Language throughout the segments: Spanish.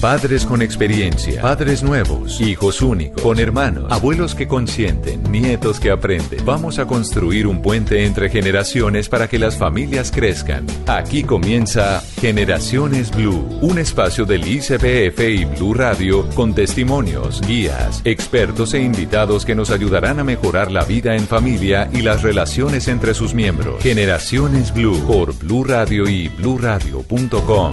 Padres con experiencia, padres nuevos, hijos únicos, con hermanos, abuelos que consienten, nietos que aprenden. Vamos a construir un puente entre generaciones para que las familias crezcan. Aquí comienza Generaciones Blue, un espacio del ICBF y Blue Radio con testimonios, guías, expertos e invitados que nos ayudarán a mejorar la vida en familia y las relaciones entre sus miembros. Generaciones Blue por Blue Radio y bluradio.com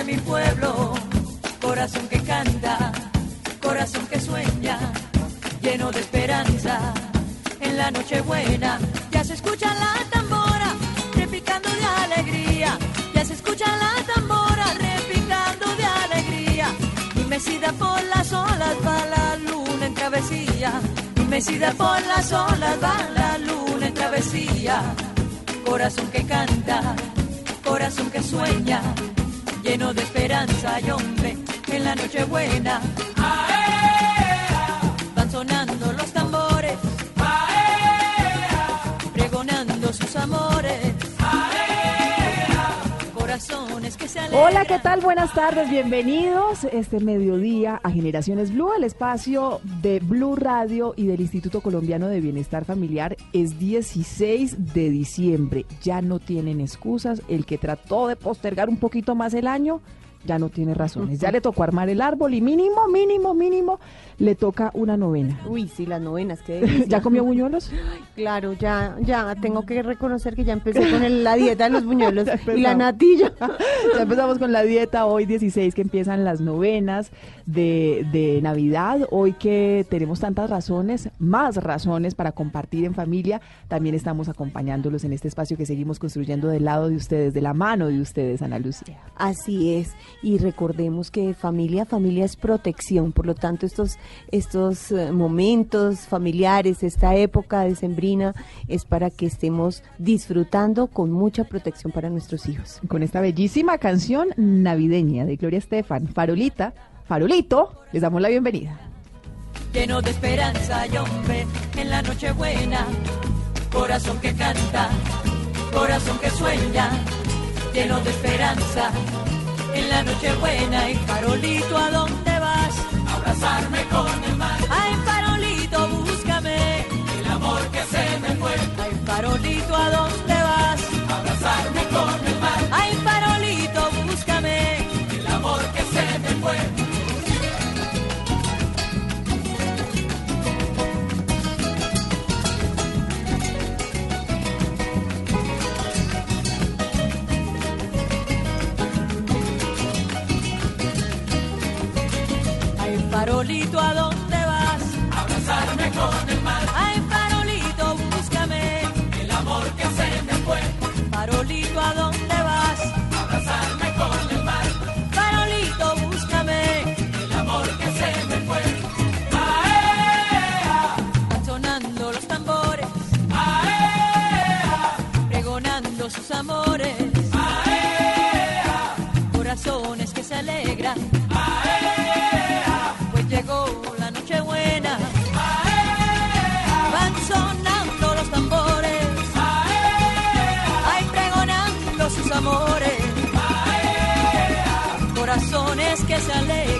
De mi pueblo. Corazón que canta, corazón que sueña, lleno de esperanza. En la noche buena ya se escucha la tambora, repicando de alegría. Ya se escucha la tambora, repicando de alegría. Y mecida por las olas va la luna en travesía. Y mecida por las olas va la luna en travesía. Corazón que canta, corazón que sueña, lleno de esperanza y hombre en la noche buena. Hola, ¿qué tal? Buenas tardes, bienvenidos este mediodía a Generaciones Blue, el espacio de Blue Radio y del Instituto Colombiano de Bienestar Familiar. Es 16 de diciembre, ya no tienen excusas. El que trató de postergar un poquito más el año, ya no tiene razones. Ya le tocó armar el árbol y mínimo, mínimo, mínimo, le toca una novena. Uy, sí, las novenas, qué. ¿Ya comió buñuelos? Claro, ya, ya, tengo que reconocer que ya empecé con el- la dieta de los buñuelos y la natilla. Ya empezamos con la dieta, hoy 16 que empiezan las novenas de, de Navidad, hoy que tenemos tantas razones, más razones para compartir en familia, también estamos acompañándolos en este espacio que seguimos construyendo del lado de ustedes, de la mano de ustedes, Ana Lucía. Así es, y recordemos que familia, familia es protección, por lo tanto estos, estos eh, momentos familiares, esta época decembrina es para que estemos disfrutando con mucha protección para nuestros hijos. Con esta bellísima canción navideña de Gloria Estefan, Farolita, Farolito, les damos la bienvenida. lleno de esperanza y hombre en la noche buena. Corazón que canta, corazón que sueña, lleno de esperanza en la noche buena. Y farolito, ¿a dónde vas? Abrazarme con el mar. Ay, farolito, búscame. El amor que se me fue. Ay, farolito, ¿a dónde farolito, ¿a dónde vas? Abrazarme con el mar. Ay, farolito, búscame. El amor que se me fue. Farolito, ¿a dónde es que se alegra.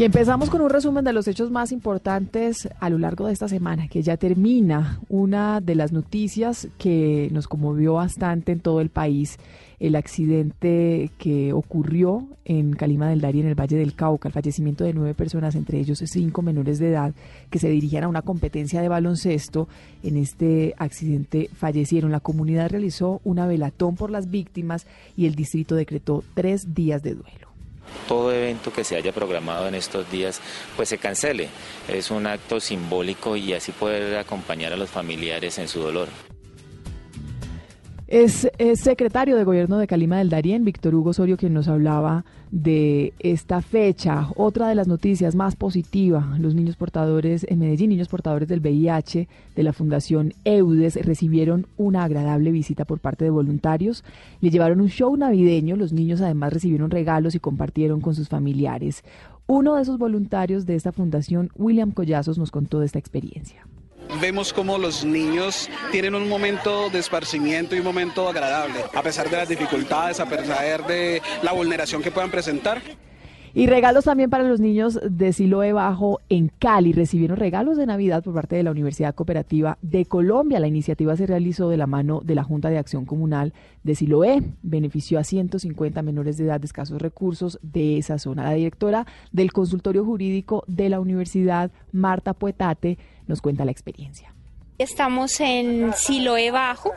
Y empezamos con un resumen de los hechos más importantes a lo largo de esta semana, que ya termina una de las noticias que nos conmovió bastante en todo el país, el accidente que ocurrió en Calima del Dari, en el Valle del Cauca, el fallecimiento de nueve personas, entre ellos cinco menores de edad, que se dirigían a una competencia de baloncesto. En este accidente fallecieron. La comunidad realizó una velatón por las víctimas y el distrito decretó tres días de duelo todo evento que se haya programado en estos días pues se cancele. Es un acto simbólico y así poder acompañar a los familiares en su dolor. Es, secretario de Gobierno de Calima del Darién, Víctor Hugo Osorio, quien nos hablaba de esta fecha. Otra de las noticias más positivas, los niños portadores en Medellín, niños portadores del VIH de la Fundación EUDES, recibieron una agradable visita por parte de voluntarios. Le llevaron un show navideño, los niños además recibieron regalos y compartieron con sus familiares. Uno de esos voluntarios de esta fundación, William Collazos, nos contó de esta experiencia vemos como los niños tienen un momento de esparcimiento y un momento agradable, a pesar de las dificultades, a pesar de la vulneración que puedan presentar. Y regalos también para los niños de Siloe Bajo en Cali. Recibieron regalos de Navidad por parte de la Universidad Cooperativa de Colombia. La iniciativa se realizó de la mano de la Junta de Acción Comunal de Siloé. Benefició a 150 menores de edad de escasos recursos de esa zona. La directora del consultorio jurídico de la universidad, Marta Puetate, nos cuenta la experiencia. Estamos en Siloé Bajo,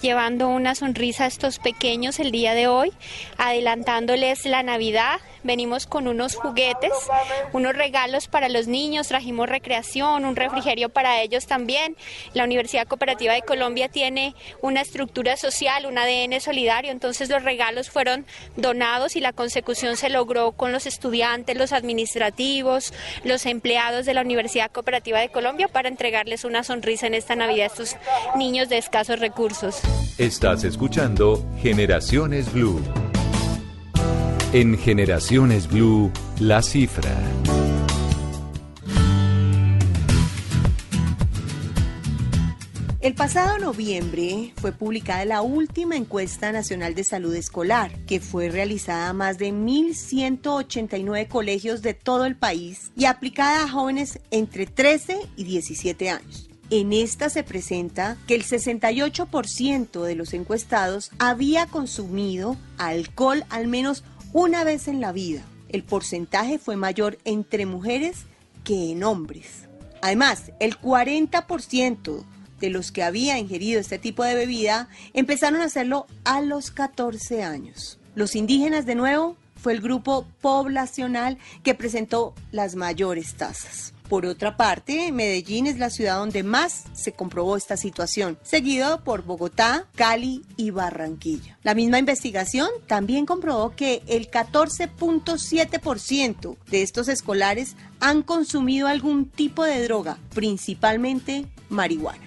llevando una sonrisa a estos pequeños el día de hoy, adelantándoles la Navidad. Venimos con unos juguetes, unos regalos para los niños, trajimos recreación, un refrigerio para ellos también. La Universidad Cooperativa de Colombia tiene una estructura social, un ADN solidario, entonces los regalos fueron donados y la consecución se logró con los estudiantes, los administrativos, los empleados de la Universidad Cooperativa de Colombia para entregarles una sonrisa en esta Navidad a estos niños de escasos recursos. Estás escuchando Generaciones Blue. En Generaciones Blue, la cifra. El pasado noviembre fue publicada la última encuesta nacional de salud escolar, que fue realizada a más de 1.189 colegios de todo el país y aplicada a jóvenes entre 13 y 17 años. En esta se presenta que el 68% de los encuestados había consumido alcohol al menos una vez en la vida. El porcentaje fue mayor entre mujeres que en hombres. Además, el 40% de los que había ingerido este tipo de bebida empezaron a hacerlo a los 14 años. Los indígenas, de nuevo, fue el grupo poblacional que presentó las mayores tasas. Por otra parte, Medellín es la ciudad donde más se comprobó esta situación, seguido por Bogotá, Cali y Barranquilla. La misma investigación también comprobó que el 14.7% de estos escolares han consumido algún tipo de droga, principalmente marihuana.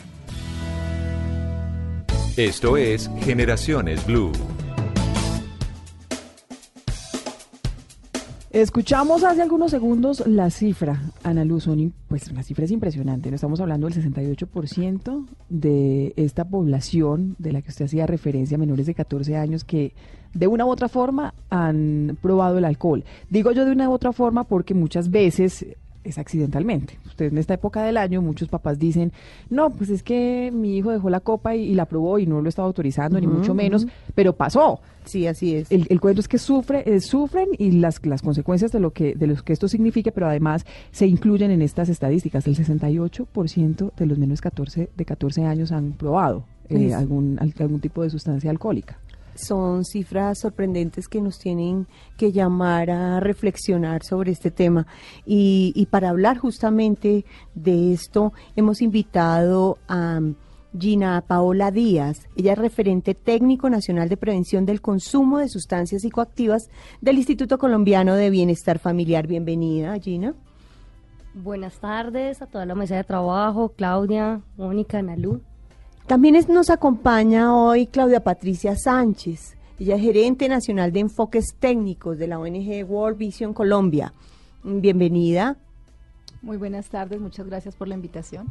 Esto es Generaciones Blue. Escuchamos hace algunos segundos la cifra, Ana Luz, pues la cifra es impresionante, no estamos hablando del 68% de esta población de la que usted hacía referencia, menores de 14 años, que de una u otra forma han probado el alcohol. Digo yo de una u otra forma porque muchas veces es accidentalmente. Usted en esta época del año, muchos papás dicen, no, pues es que mi hijo dejó la copa y, la probó y no lo estaba autorizando, ni mucho menos, pero pasó. Sí, así es. El, cuento es que sufre, eh, sufren y las, las consecuencias de lo, que, de lo que esto significa, pero además se incluyen en estas estadísticas. El 68% de los menos 14, de 14 años han probado eh, algún, algún tipo de sustancia alcohólica son cifras sorprendentes que nos tienen que llamar a reflexionar sobre este tema. Y, para hablar justamente de esto, hemos invitado a Gina Paola Díaz. Ella es referente técnico nacional de prevención del consumo de sustancias psicoactivas del Instituto Colombiano de Bienestar Familiar. Bienvenida, Gina. Buenas tardes a toda la mesa de trabajo, Claudia, Mónica, Nalú. También nos acompaña hoy Claudia Patricia Sánchez. Ella es gerente nacional de enfoques técnicos de la ONG World Vision Colombia. Bienvenida. Muy buenas tardes, muchas gracias por la invitación.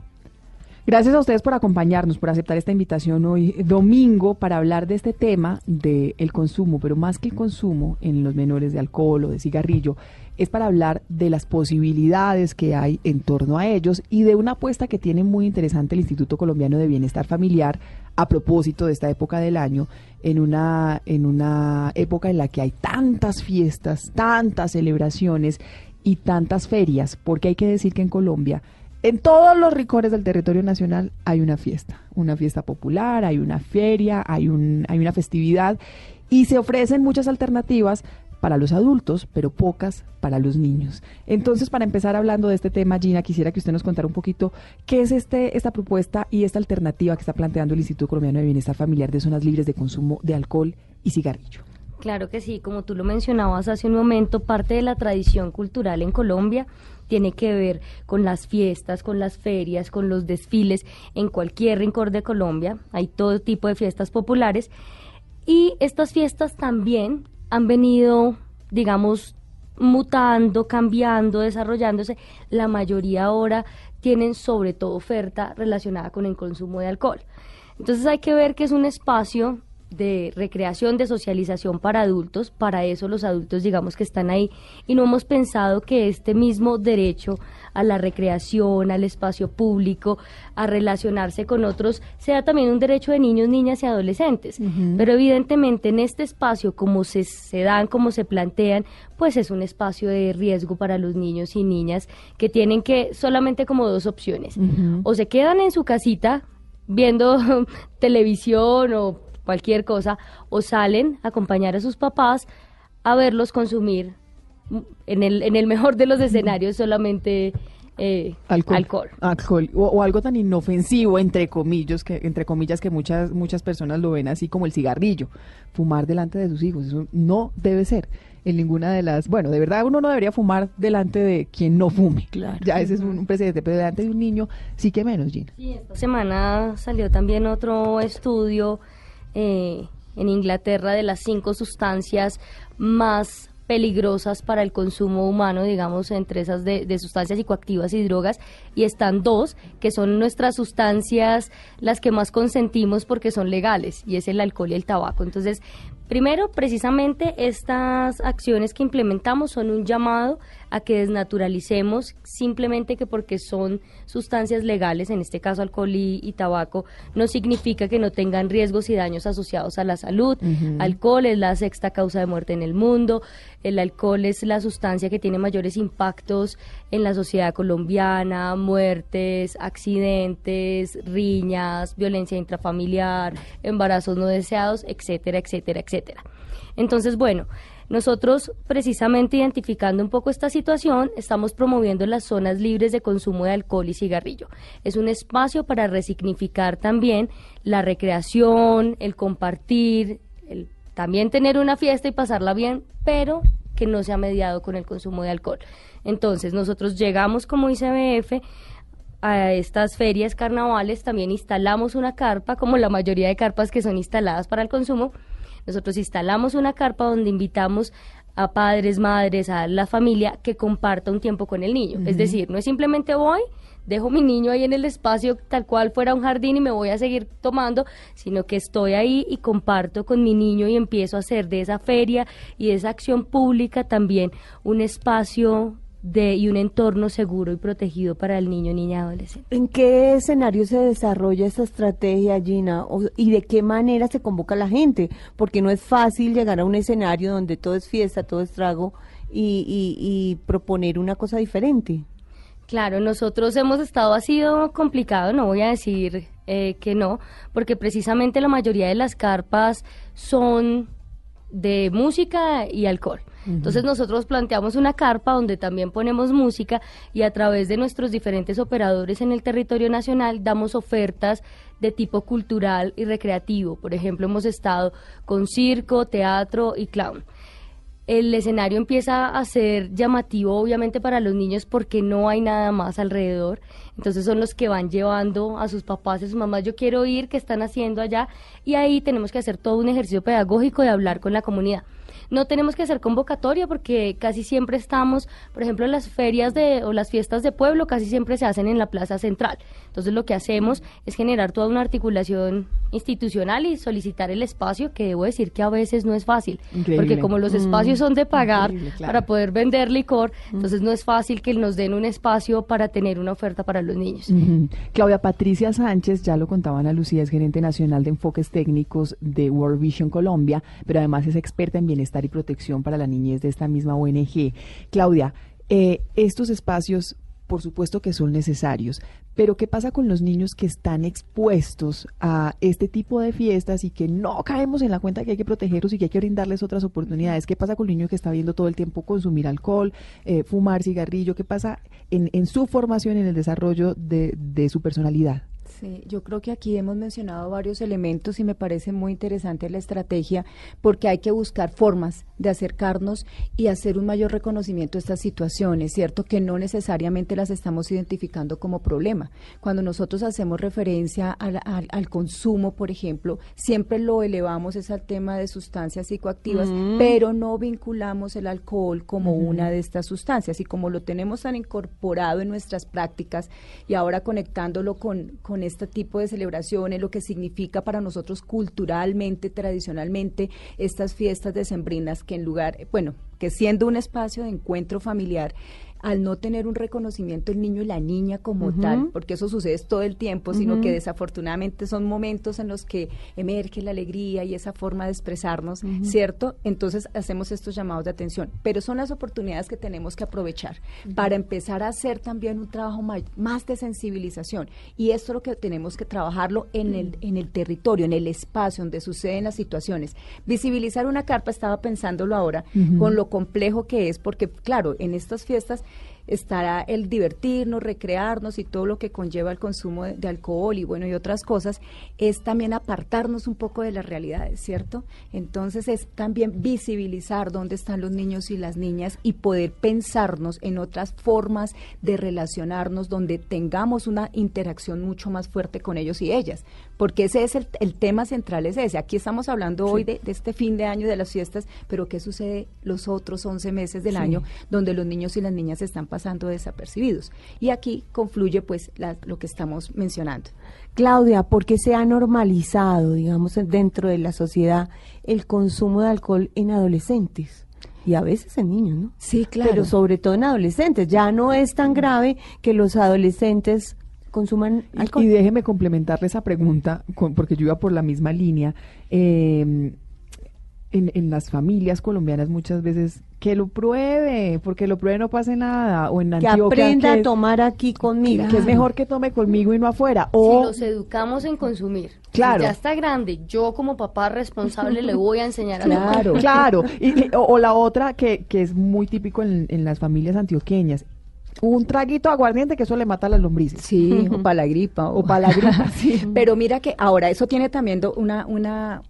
Gracias a ustedes por acompañarnos, por aceptar esta invitación hoy domingo para hablar de este tema del el consumo, pero más que el consumo en los menores de alcohol o de cigarrillo, es para hablar de las posibilidades que hay en torno a ellos y de una apuesta que tiene muy interesante el Instituto Colombiano de Bienestar Familiar a propósito de esta época del año, en una, en una época en la que hay tantas fiestas, tantas celebraciones y tantas ferias, porque hay que decir que en Colombia en todos los rincones del territorio nacional hay una fiesta, una fiesta popular, hay una feria, hay, un, hay una festividad y se ofrecen muchas alternativas para los adultos, pero pocas para los niños. Entonces, para empezar hablando de este tema, Gina, quisiera que usted nos contara un poquito qué es este, esta propuesta y esta alternativa que está planteando el Instituto Colombiano de Bienestar Familiar de zonas libres de consumo de alcohol y cigarrillo. Claro que sí, como tú lo mencionabas hace un momento, parte de la tradición cultural en Colombia tiene que ver con las fiestas, con las ferias, con los desfiles en cualquier rincón de Colombia. Hay todo tipo de fiestas populares y estas fiestas también han venido, digamos, mutando, cambiando, desarrollándose. La mayoría ahora tienen sobre todo oferta relacionada con el consumo de alcohol. Entonces hay que ver que es un espacio de recreación, de socialización para adultos, para eso los adultos digamos que están ahí y no hemos pensado que este mismo derecho a la recreación, al espacio público, a relacionarse con otros, sea también un derecho de niños, niñas y adolescentes. Pero evidentemente en este espacio, como se, se dan, como se plantean, pues es un espacio de riesgo para los niños y niñas que tienen que solamente como dos opciones. O se quedan en su casita viendo televisión o cualquier cosa, o salen a acompañar a sus papás a verlos consumir en el, en el mejor de los escenarios solamente eh, alcohol. Alcohol. O, algo tan inofensivo, entre comillas, que, entre comillas, que muchas, muchas personas lo ven así como el cigarrillo. Fumar delante de sus hijos. Eso no debe ser en ninguna de las. Bueno, de verdad uno no debería fumar delante de quien no fume. Claro. Ya ese es un, precedente, pero delante de un niño sí que menos, Gina. Sí, esta semana salió también otro estudio eh, en Inglaterra de las cinco sustancias más peligrosas para el consumo humano, digamos, entre esas de, de, sustancias psicoactivas y drogas, y están dos, que son nuestras sustancias las que más consentimos porque son legales, y es el alcohol y el tabaco. Entonces, Primero, precisamente estas acciones que implementamos son un llamado a que desnaturalicemos simplemente que porque son sustancias legales, en este caso alcohol y, tabaco, no significa que no tengan riesgos y daños asociados a la salud. Alcohol es la sexta causa de muerte en el mundo, el alcohol es la sustancia que tiene mayores impactos en la sociedad colombiana, muertes, accidentes, riñas, violencia intrafamiliar, embarazos no deseados, etcétera, etcétera, etcétera. Entonces, bueno, nosotros precisamente identificando un poco esta situación, estamos promoviendo las zonas libres de consumo de alcohol y cigarrillo. Es un espacio para resignificar también la recreación, el compartir, el también tener una fiesta y pasarla bien, pero que no sea mediado con el consumo de alcohol. Entonces, nosotros llegamos como ICBF a estas ferias carnavales, también instalamos una carpa, como la mayoría de carpas que son instaladas para el consumo, nosotros instalamos una carpa donde invitamos a padres, madres, a la familia que comparta un tiempo con el niño. Es decir, no es simplemente voy, dejo mi niño ahí en el espacio tal cual fuera un jardín y me voy a seguir tomando, sino que estoy ahí y comparto con mi niño y empiezo a hacer de esa feria y de esa acción pública también un espacio de, y un entorno seguro y protegido para el niño, niña, adolescente. ¿En qué escenario se desarrolla esa estrategia, Gina? ¿Y de qué manera se convoca a la gente? Porque no es fácil llegar a un escenario donde todo es fiesta, todo es trago y, y, proponer una cosa diferente. Claro, nosotros hemos estado, ha sido complicado, no voy a decir eh, que no, porque precisamente la mayoría de las carpas son de música y alcohol. Entonces nosotros planteamos una carpa donde también ponemos música y a través de nuestros diferentes operadores en el territorio nacional damos ofertas de tipo cultural y recreativo. Por ejemplo, hemos estado con circo, teatro y clown el escenario empieza a ser llamativo obviamente para los niños porque no hay nada más alrededor. Entonces son los que van llevando a sus papás y a sus mamás, yo quiero ir, ¿qué están haciendo allá? Y ahí tenemos que hacer todo un ejercicio pedagógico de hablar con la comunidad. No tenemos que hacer convocatoria porque casi siempre estamos, por ejemplo, las ferias de, o las fiestas de pueblo casi siempre se hacen en la plaza central. Entonces lo que hacemos es generar toda una articulación institucional y solicitar el espacio, que debo decir que a veces no es fácil, porque como los espacios son de pagar para poder vender licor, entonces no es fácil que nos den un espacio para tener una oferta para los niños. Claudia Patricia Sánchez, ya lo contaban a Lucía, es gerente nacional de enfoques técnicos de World Vision Colombia, pero además es experta en bienestar y protección para la niñez de esta misma ONG. Claudia, eh, estos espacios por supuesto que son necesarios, pero ¿qué pasa con los niños que están expuestos a este tipo de fiestas y que no caemos en la cuenta que hay que protegerlos y que hay que brindarles otras oportunidades? ¿Qué pasa con el niño que está viendo todo el tiempo consumir alcohol, eh, fumar cigarrillo? ¿Qué pasa en, su formación, en el desarrollo de, de su personalidad? Sí, yo creo que aquí hemos mencionado varios elementos y me parece muy interesante la estrategia porque hay que buscar formas de acercarnos y hacer un mayor reconocimiento de estas situaciones, ¿cierto? Que no necesariamente las estamos identificando como problema. Cuando nosotros hacemos referencia al, al, consumo, por ejemplo, siempre lo elevamos es al tema de sustancias psicoactivas, mm. pero no vinculamos el alcohol como una de estas sustancias y como lo tenemos tan incorporado en nuestras prácticas y ahora conectándolo con, con este tipo de celebraciones, lo que significa para nosotros culturalmente, tradicionalmente, estas fiestas decembrinas que en lugar, bueno, que siendo un espacio de encuentro familiar, al no tener un reconocimiento el niño y la niña como tal, porque eso sucede todo el tiempo, sino que desafortunadamente son momentos en los que emerge la alegría y esa forma de expresarnos, ¿cierto? Entonces hacemos estos llamados de atención, pero son las oportunidades que tenemos que aprovechar para empezar a hacer también un trabajo más de sensibilización. Y esto es lo que tenemos que trabajarlo en el en el territorio, en el espacio donde suceden las situaciones. Visibilizar una carpa estaba pensándolo ahora con lo complejo que es porque claro, en estas fiestas estará el divertirnos, recrearnos y todo lo que conlleva el consumo de, alcohol y bueno y otras cosas, es también apartarnos un poco de las realidades, ¿cierto? Entonces es también visibilizar dónde están los niños y las niñas y poder pensarnos en otras formas de relacionarnos donde tengamos una interacción mucho más fuerte con ellos y ellas, porque ese es el, tema central, es ese. Aquí estamos hablando hoy de, este fin de año de las fiestas, pero ¿qué sucede los otros 11 meses del año donde los niños y las niñas están pasando desapercibidos? Y aquí confluye pues lo que estamos mencionando. Claudia, ¿por qué se ha normalizado, digamos, dentro de la sociedad el consumo de alcohol en adolescentes? y a veces en niños, ¿no? Sí, claro. Pero sobre todo en adolescentes. Ya no es tan grave que los adolescentes consuman alcohol. Y, déjeme complementarle esa pregunta, porque yo iba por la misma línea. Eh, en, en, las familias colombianas muchas veces que lo pruebe, porque lo pruebe no pase nada, o en que aprenda a tomar aquí conmigo, que es mejor que tome conmigo y no afuera. O si los educamos en consumir, claro, ya está grande, yo como papá responsable le voy a enseñar a Claro, claro. Y, o, la otra que, que es muy típico en, en las familias antioqueñas, un traguito aguardiente que eso le mata a las lombrices. Sí, o para la gripa. O, para la gripa, sí. Pero mira que ahora eso tiene también una, una,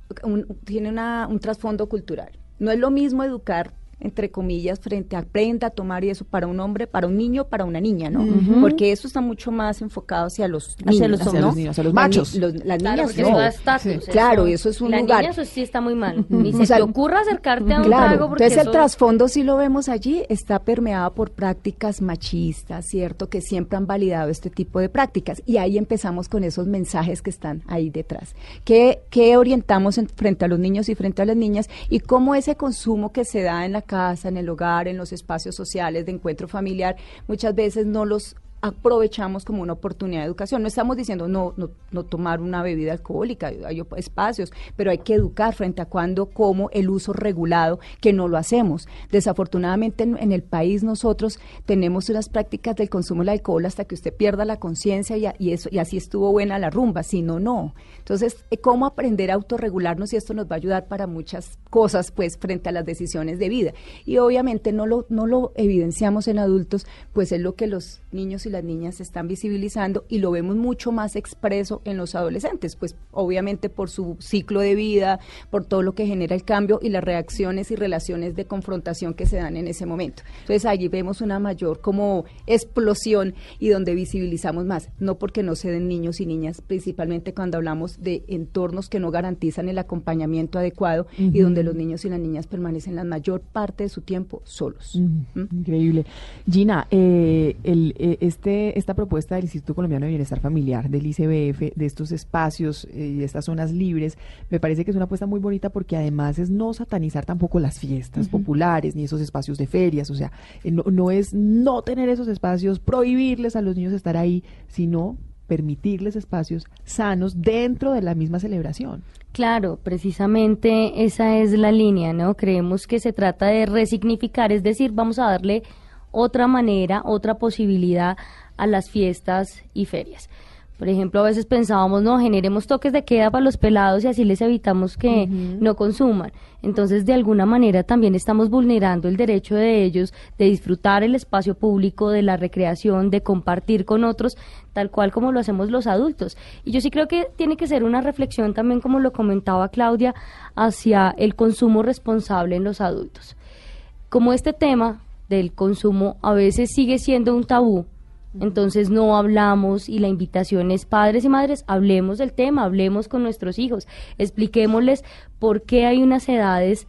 tiene una, un trasfondo cultural. No es lo mismo educar entre comillas, frente a aprenda a tomar y eso para un hombre, para un niño, para una niña, ¿no? Porque eso está mucho más enfocado hacia los hacia los, niños, hacia los machos. las claro, niñas no. Estatus, claro, eso es un la lugar. Niña, eso sí está muy mal. Ni se te ocurra acercarte a un claro, porque Entonces el trasfondo si lo vemos allí está permeado por prácticas machistas, ¿cierto? Que siempre han validado este tipo de prácticas y ahí empezamos con esos mensajes que están ahí detrás. ¿Qué, qué orientamos en, frente a los niños y frente a las niñas y cómo ese consumo que se da en la casa, en el hogar, en los espacios sociales de encuentro familiar, muchas veces no los aprovechamos como una oportunidad de educación. No estamos diciendo no, no, no tomar una bebida alcohólica, hay espacios, pero hay que educar frente a cuándo, cómo el uso regulado, que no lo hacemos. Desafortunadamente en, el país nosotros tenemos unas prácticas del consumo del alcohol hasta que usted pierda la conciencia y, eso, y así estuvo buena la rumba, si no, no. Entonces, eh, ¿cómo aprender a autorregularnos? Y esto nos va a ayudar para muchas cosas, pues, frente a las decisiones de vida. Y obviamente no lo, no lo evidenciamos en adultos, pues es lo que los niños y y las niñas se están visibilizando y lo vemos mucho más expreso en los adolescentes, pues obviamente por su ciclo de vida, por todo lo que genera el cambio y las reacciones y relaciones de confrontación que se dan en ese momento. Entonces allí vemos una mayor como explosión y donde visibilizamos más, no porque no se den niños y niñas, principalmente cuando hablamos de entornos que no garantizan el acompañamiento adecuado y donde los niños y las niñas permanecen la mayor parte de su tiempo solos. ¿Mm? Increíble. Gina, eh, el, eh, este, esta propuesta del Instituto Colombiano de Bienestar Familiar, del ICBF, de estos espacios eh, y de estas zonas libres, me parece que es una apuesta muy bonita porque además es no satanizar tampoco las fiestas populares ni esos espacios de ferias, o sea, no, no es no tener esos espacios, prohibirles a los niños estar ahí, sino permitirles espacios sanos dentro de la misma celebración. Claro, precisamente esa es la línea, ¿no? Creemos que se trata de resignificar, es decir, vamos a darle otra manera, otra posibilidad a las fiestas y ferias. Por ejemplo, a veces pensábamos, no, generemos toques de queda para los pelados y así les evitamos que no consuman. Entonces, de alguna manera también estamos vulnerando el derecho de ellos de disfrutar el espacio público, de la recreación, de compartir con otros, tal cual como lo hacemos los adultos. Y yo sí creo que tiene que ser una reflexión también, como lo comentaba Claudia, hacia el consumo responsable en los adultos. Como este tema del consumo a veces sigue siendo un tabú, entonces no hablamos y la invitación es padres y madres, hablemos del tema, hablemos con nuestros hijos, expliquémosles por qué hay unas edades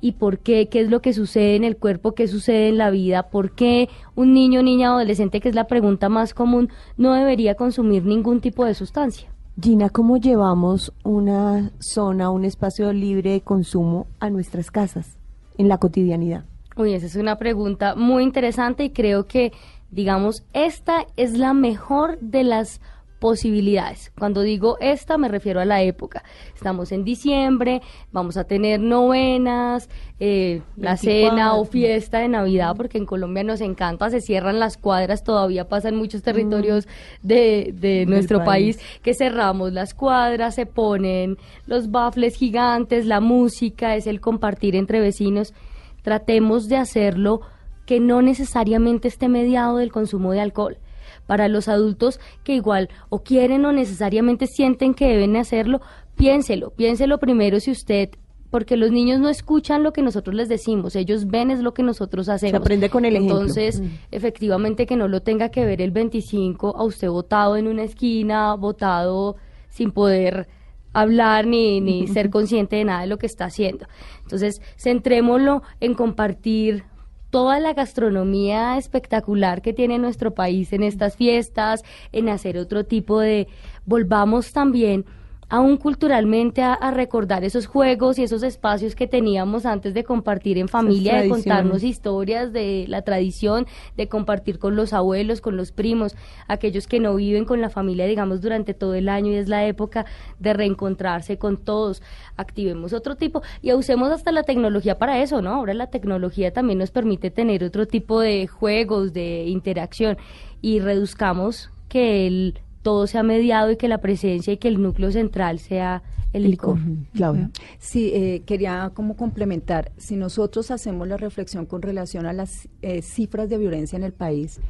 y por qué, qué es lo que sucede en el cuerpo, qué sucede en la vida, por qué un niño, niña, adolescente, que es la pregunta más común, no debería consumir ningún tipo de sustancia. Gina, ¿cómo llevamos una zona, un espacio libre de consumo a nuestras casas en la cotidianidad? Uy, esa es una pregunta muy interesante y creo que digamos, esta es la mejor de las posibilidades. Cuando digo esta me refiero a la época. Estamos en diciembre, vamos a tener novenas, eh, la cena o fiesta de Navidad, porque en Colombia nos encanta, se cierran las cuadras, todavía pasa en muchos territorios mm. de, de nuestro país. que cerramos las cuadras, se ponen los bafles gigantes, la música, es el compartir entre vecinos. Tratemos de hacerlo que no necesariamente esté mediado del consumo de alcohol. Para los adultos que igual o quieren o necesariamente sienten que deben hacerlo, piénselo, piénselo primero si usted porque los niños no escuchan lo que nosotros les decimos, ellos ven es lo que nosotros hacemos. Se aprende con el. Entonces, mm. efectivamente que no lo tenga que ver el 25 a usted votado en una esquina, votado sin poder hablar ni, ni ser consciente de nada de lo que está haciendo. Entonces, centrémoslo en compartir toda la gastronomía espectacular que tiene nuestro país en estas fiestas, en hacer otro tipo de... Volvamos también aún culturalmente a, recordar esos juegos y esos espacios que teníamos antes de compartir en familia, de contarnos historias de la tradición, de compartir con los abuelos, con los primos, aquellos que no viven con la familia, digamos, durante todo el año y es la época de reencontrarse con todos. Activemos otro tipo y usemos hasta la tecnología para eso, ¿no? Ahora la tecnología también nos permite tener otro tipo de juegos, de interacción y reduzcamos que el todo sea mediado y que la presencia y que el núcleo central sea el licor. Claudia. Sí, eh, quería como complementar, si nosotros hacemos la reflexión con relación a las eh, cifras de violencia en el país,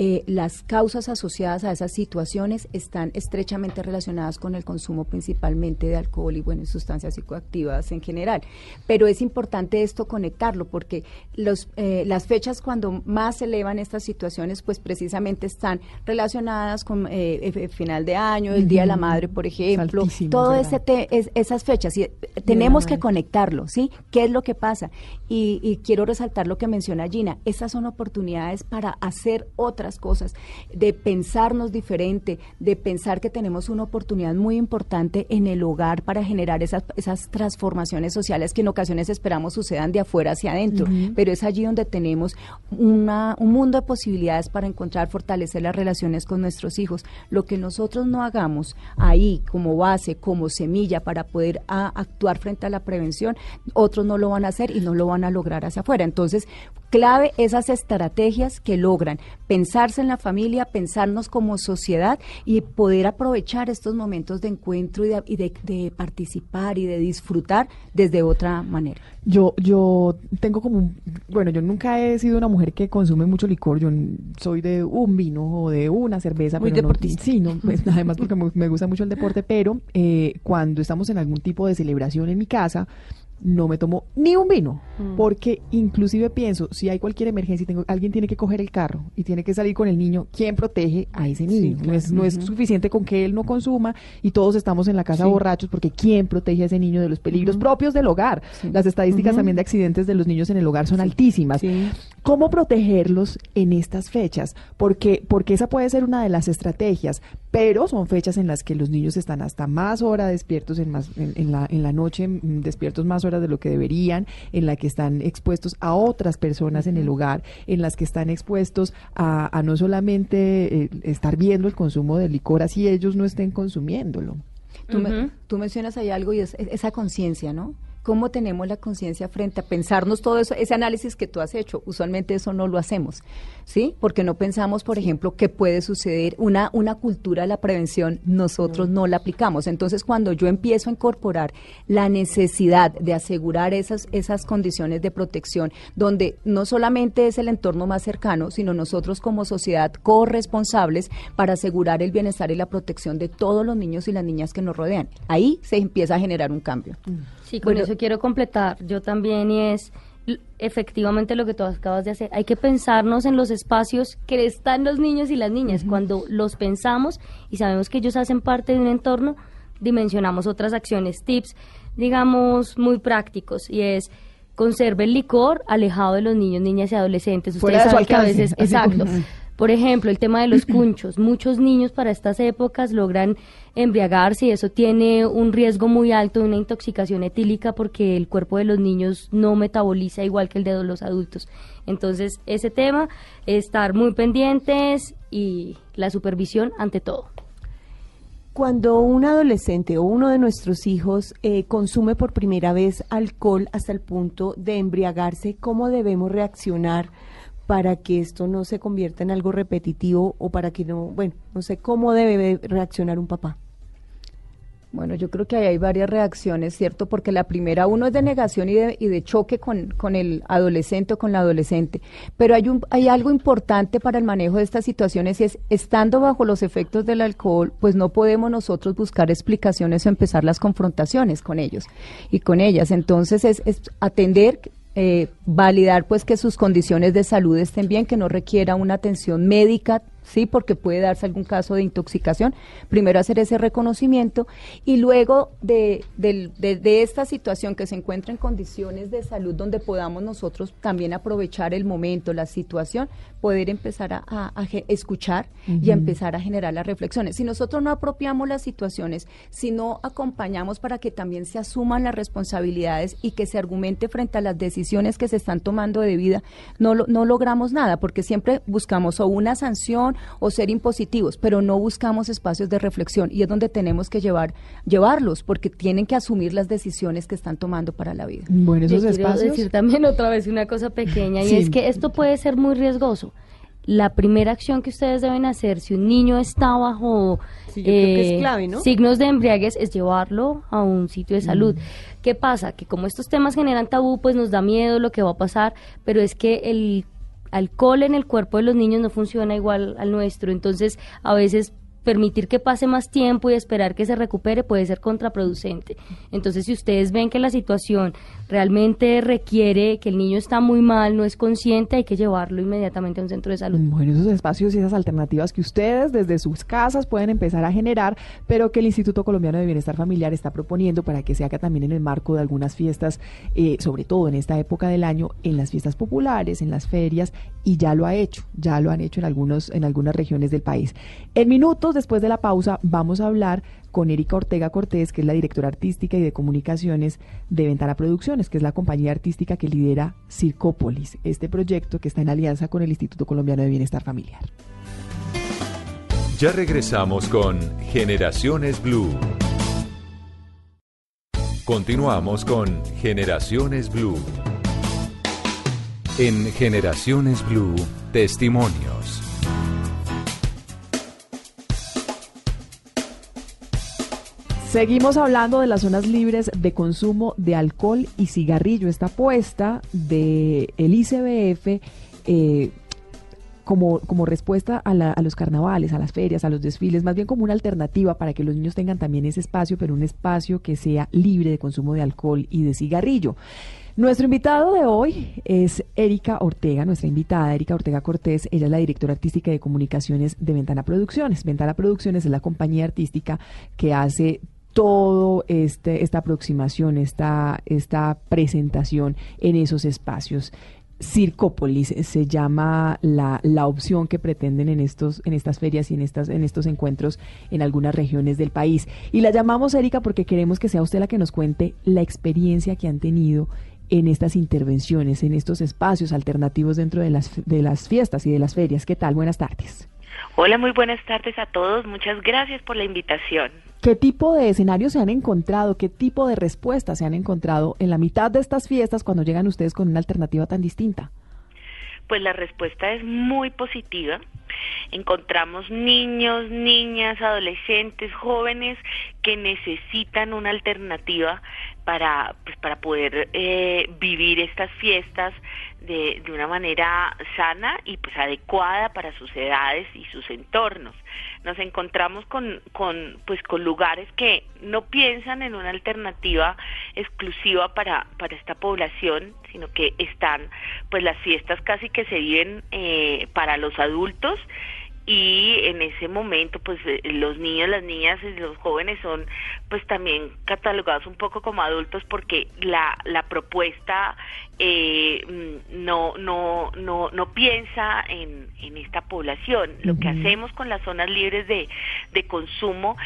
eh, las causas asociadas a esas situaciones están estrechamente relacionadas con el consumo principalmente de alcohol y bueno, sustancias psicoactivas en general. Pero es importante esto conectarlo porque los, eh, las fechas cuando más se elevan estas situaciones pues precisamente están relacionadas con eh, final de año, el Día de la Madre, por ejemplo, todo ese esas fechas. Y tenemos que conectarlo, ¿sí? ¿Qué es lo que pasa? Y, y quiero resaltar lo que menciona Gina, esas son oportunidades para hacer otras cosas, de pensarnos diferente, de pensar que tenemos una oportunidad muy importante en el hogar para generar esas, esas transformaciones sociales que en ocasiones esperamos sucedan de afuera hacia adentro, pero es allí donde tenemos una, un mundo de posibilidades para encontrar, fortalecer las relaciones con nuestros hijos. Lo que nosotros no hagamos ahí como base, como semilla para poder actuar frente a la prevención, otros no lo van a hacer y no lo van a lograr hacia afuera. Entonces, clave esas estrategias que logran pensarse en la familia, pensarnos como sociedad y poder aprovechar estos momentos de encuentro y de, y de- de participar y de disfrutar desde otra manera. Yo, yo tengo como un, bueno, yo nunca he sido una mujer que consume mucho licor, yo soy de un vino o de una cerveza. Muy pero no- deportista. sí, no, pues además porque me, me gusta mucho el deporte, pero eh, cuando estamos en algún tipo de celebración en mi casa, no me tomo ni un vino, Mm. porque inclusive pienso, si hay cualquier emergencia y tengo, alguien tiene que coger el carro y tiene que salir con el niño, ¿quién protege a ese niño? no, es, no es suficiente con que él no consuma y todos estamos en la casa Sí. borrachos, porque ¿quién protege a ese niño de los peligros propios del hogar? Las estadísticas también de accidentes de los niños en el hogar son altísimas. ¿Cómo protegerlos en estas fechas? Porque, porque esa puede ser una de las estrategias, pero son fechas en las que los niños están hasta más horas despiertos en, más, en, en la, en la noche, mm, despiertos más horas de lo que deberían, en la que están expuestos a otras personas en el hogar, en las que están expuestos a, a no solamente eh, estar viendo el consumo de licor, así ellos no estén consumiéndolo. Tú, me- tú mencionas ahí algo y es, es- esa conciencia, ¿no? ¿Cómo tenemos la conciencia frente a pensarnos todo eso, ese análisis que tú has hecho? Usualmente eso no lo hacemos, ¿sí? Porque no pensamos, por ejemplo, qué puede suceder. Una, una cultura de la prevención nosotros no la aplicamos. Entonces, cuando yo empiezo a incorporar la necesidad de asegurar esas, esas condiciones de protección, donde no solamente es el entorno más cercano, sino nosotros como sociedad corresponsables para asegurar el bienestar y la protección de todos los niños y las niñas que nos rodean. Ahí se empieza a generar un cambio. Sí, con Bueno, eso quiero completar yo también y es efectivamente lo que tú acabas de hacer. Hay que pensarnos en los espacios que están los niños y las niñas. Cuando los pensamos y sabemos que ellos hacen parte de un entorno, dimensionamos otras acciones, tips, digamos, muy prácticos y es conserve el licor alejado de los niños, niñas y adolescentes. Fuera Ustedes su saben que a veces, exacto. como- Por ejemplo, el tema de los cunchos. Muchos niños para estas épocas logran embriagarse y eso tiene un riesgo muy alto de una intoxicación etílica porque el cuerpo de los niños no metaboliza igual que el de los adultos. Entonces, ese tema, estar muy pendientes y la supervisión ante todo. Cuando un adolescente o uno de nuestros hijos eh, consume por primera vez alcohol hasta el punto de embriagarse, ¿cómo debemos reaccionar para que esto no se convierta en algo repetitivo o para que no, bueno, no sé cómo debe reaccionar un papá? Bueno, yo creo que hay varias reacciones, ¿cierto? Porque la primera, uno es de negación y de, y de choque con, con el adolescente o con la adolescente. Pero hay, un, hay algo importante para el manejo de estas situaciones y es, estando bajo los efectos del alcohol, pues no podemos nosotros buscar explicaciones o empezar las confrontaciones con ellos y con ellas. Entonces es, es atender eh, validar pues que sus condiciones de salud estén bien, que no requiera una atención médica, sí, porque puede darse algún caso de intoxicación. Primero hacer ese reconocimiento y luego de, de- de esta situación que se encuentra en condiciones de salud donde podamos nosotros también aprovechar el momento, la situación, poder empezar a, a- a ge- escuchar y a empezar a generar las reflexiones. Si nosotros no apropiamos las situaciones, si no acompañamos para que también se asuman las responsabilidades y que se argumente frente a las decisiones que se están tomando de vida, no, no logramos nada, porque siempre buscamos o una sanción o ser impositivos, pero no buscamos espacios de reflexión y es donde tenemos que llevar, llevarlos, porque tienen que asumir las decisiones que están tomando para la vida. Bueno, esos Yo quiero espacios. decir también otra vez una cosa pequeña y Sí. es que esto puede ser muy riesgoso. La primera acción que ustedes deben hacer si un niño está bajo Sí, yo creo que es eh, clave, ¿no? signos de embriaguez es llevarlo a un sitio de salud. ¿Qué pasa? Que como estos temas generan tabú, pues nos da miedo lo que va a pasar, pero es que el alcohol en el cuerpo de los niños no funciona igual al nuestro, entonces a veces permitir que pase más tiempo y esperar que se recupere puede ser contraproducente. Entonces, si ustedes ven que la situación realmente requiere que el niño está muy mal, no es consciente, hay que llevarlo inmediatamente a un centro de salud. Bueno, esos espacios y esas alternativas que ustedes desde sus casas pueden empezar a generar, pero que el Instituto Colombiano de Bienestar Familiar está proponiendo para que se haga también en el marco de algunas fiestas, eh, sobre todo en esta época del año, en las fiestas populares, en las ferias, y ya lo ha hecho, ya lo han hecho en, algunos, en algunas regiones del país. En minutos después de la pausa vamos a hablar con Erika Ortega Cortés, que es la directora artística y de comunicaciones de Ventana Producciones, que es la compañía artística que lidera Circópolis, este proyecto que está en alianza con el Instituto Colombiano de Bienestar Familiar. Ya regresamos con Generaciones Blue. Continuamos con Generaciones Blue. En Generaciones Blue, testimonios. Seguimos hablando de las zonas libres de consumo de alcohol y cigarrillo. Esta apuesta de el ICBF eh, como, como respuesta a los carnavales, a las ferias, a los desfiles, más bien como una alternativa para que los niños tengan también ese espacio, pero un espacio que sea libre de consumo de alcohol y de cigarrillo. Nuestro invitado de hoy es Erika Ortega, nuestra invitada, Erika Ortega Cortés. Ella es la directora artística de comunicaciones de Ventana Producciones. Ventana Producciones es la compañía artística que hace todo este esta aproximación, esta esta presentación en esos espacios. Circópolis se llama la, la opción que pretenden en estos en estas ferias y en estas en estos encuentros en algunas regiones del país. Y la llamamos Erika porque queremos que sea usted la que nos cuente la experiencia que han tenido en estas intervenciones, en estos espacios alternativos dentro de las de las fiestas y de las ferias. ¿Qué tal? Buenas tardes. Hola, muy buenas tardes a todos. Muchas gracias por la invitación. ¿Qué tipo de escenarios se han encontrado? ¿Qué tipo de respuestas se han encontrado en la mitad de estas fiestas cuando llegan ustedes con una alternativa tan distinta? Pues la respuesta es muy positiva. Encontramos niños, niñas, adolescentes, jóvenes que necesitan una alternativa para, pues, para poder eh, vivir estas fiestas de, de una manera sana y pues adecuada para sus edades y sus entornos. Nos encontramos con, con pues con lugares que no piensan en una alternativa exclusiva para, para esta población, sino que están pues las fiestas casi que se viven eh, para los adultos y en ese momento pues eh, los niños, las niñas y los jóvenes son pues también catalogados un poco como adultos porque la, la propuesta eh, mm, no, no, no, no piensa en, en esta población. Lo que hacemos con las zonas libres de, de consumo